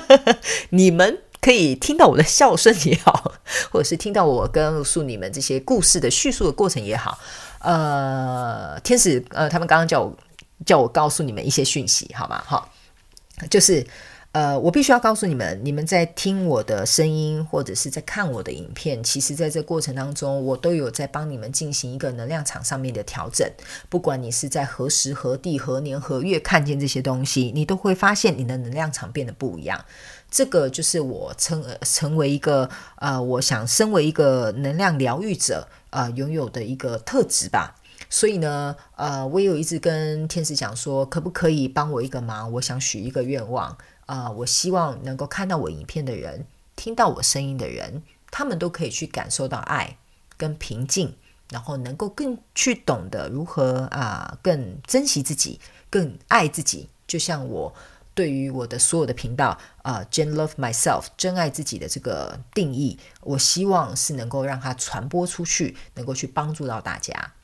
[LAUGHS] 你们可以听到我的笑声也好，[LAUGHS] 或者是听到我告诉你们这些故事的叙述的过程也好，呃，天使呃，他们刚刚叫我叫我告诉你们一些讯息，好吗？好，就是。呃，我必须要告诉你们，你们在听我的声音，或者是在看我的影片，其实在这过程当中，我都有在帮你们进行一个能量场上面的调整。不管你是在何时何地何年何月看见这些东西，你都会发现你的能量场变得不一样。这个就是我成成为一个呃，我想身为一个能量疗愈者，呃，拥有的一个特质吧。所以呢，呃，我也有一直跟天使讲说，可不可以帮我一个忙？我想许一个愿望。啊、我希望能够看到我影片的人，听到我声音的人，他们都可以去感受到爱跟平静，然后能够更去懂得如何啊、更珍惜自己，更爱自己。就像我对于我的所有的频道啊、Jen Love Myself，真爱自己的这个定义，我希望是能够让它传播出去，能够去帮助到大家。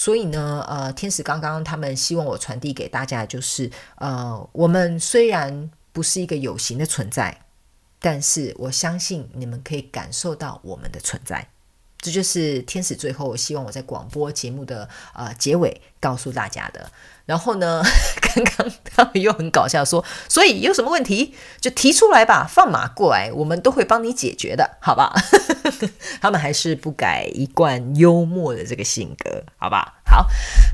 所以呢，呃，天使刚刚他们希望我传递给大家就是，呃，我们虽然不是一个有形的存在，但是我相信你们可以感受到我们的存在。这就是天使最后希望我在广播节目的呃结尾告诉大家的。然后呢，[LAUGHS] 刚刚他们又很搞笑说，所以有什么问题就提出来吧，放马过来，我们都会帮你解决的，好吧？[LAUGHS] 他们还是不改一贯幽默的这个性格，好吧？好，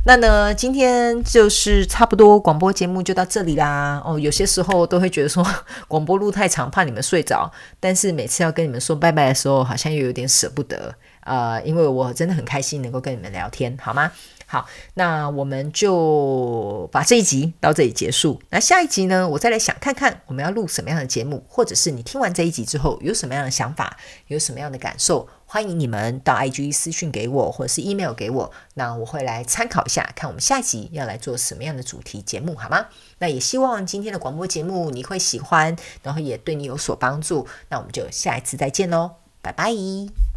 那呢，今天就是差不多广播节目就到这里啦。哦，有些时候都会觉得说 [LAUGHS] 广播录太长，怕你们睡着，但是每次要跟你们说拜拜的时候，好像又有点舍不得。呃，因为我真的很开心能够跟你们聊天，好吗？好，那我们就把这一集到这里结束。那下一集呢，我再来想看看我们要录什么样的节目，或者是你听完这一集之后有什么样的想法，有什么样的感受，欢迎你们到 IG 私讯给我，或者是 email 给我，那我会来参考一下，看我们下一集要来做什么样的主题节目，好吗？那也希望今天的广播节目你会喜欢，然后也对你有所帮助。那我们就下一次再见喽，拜拜。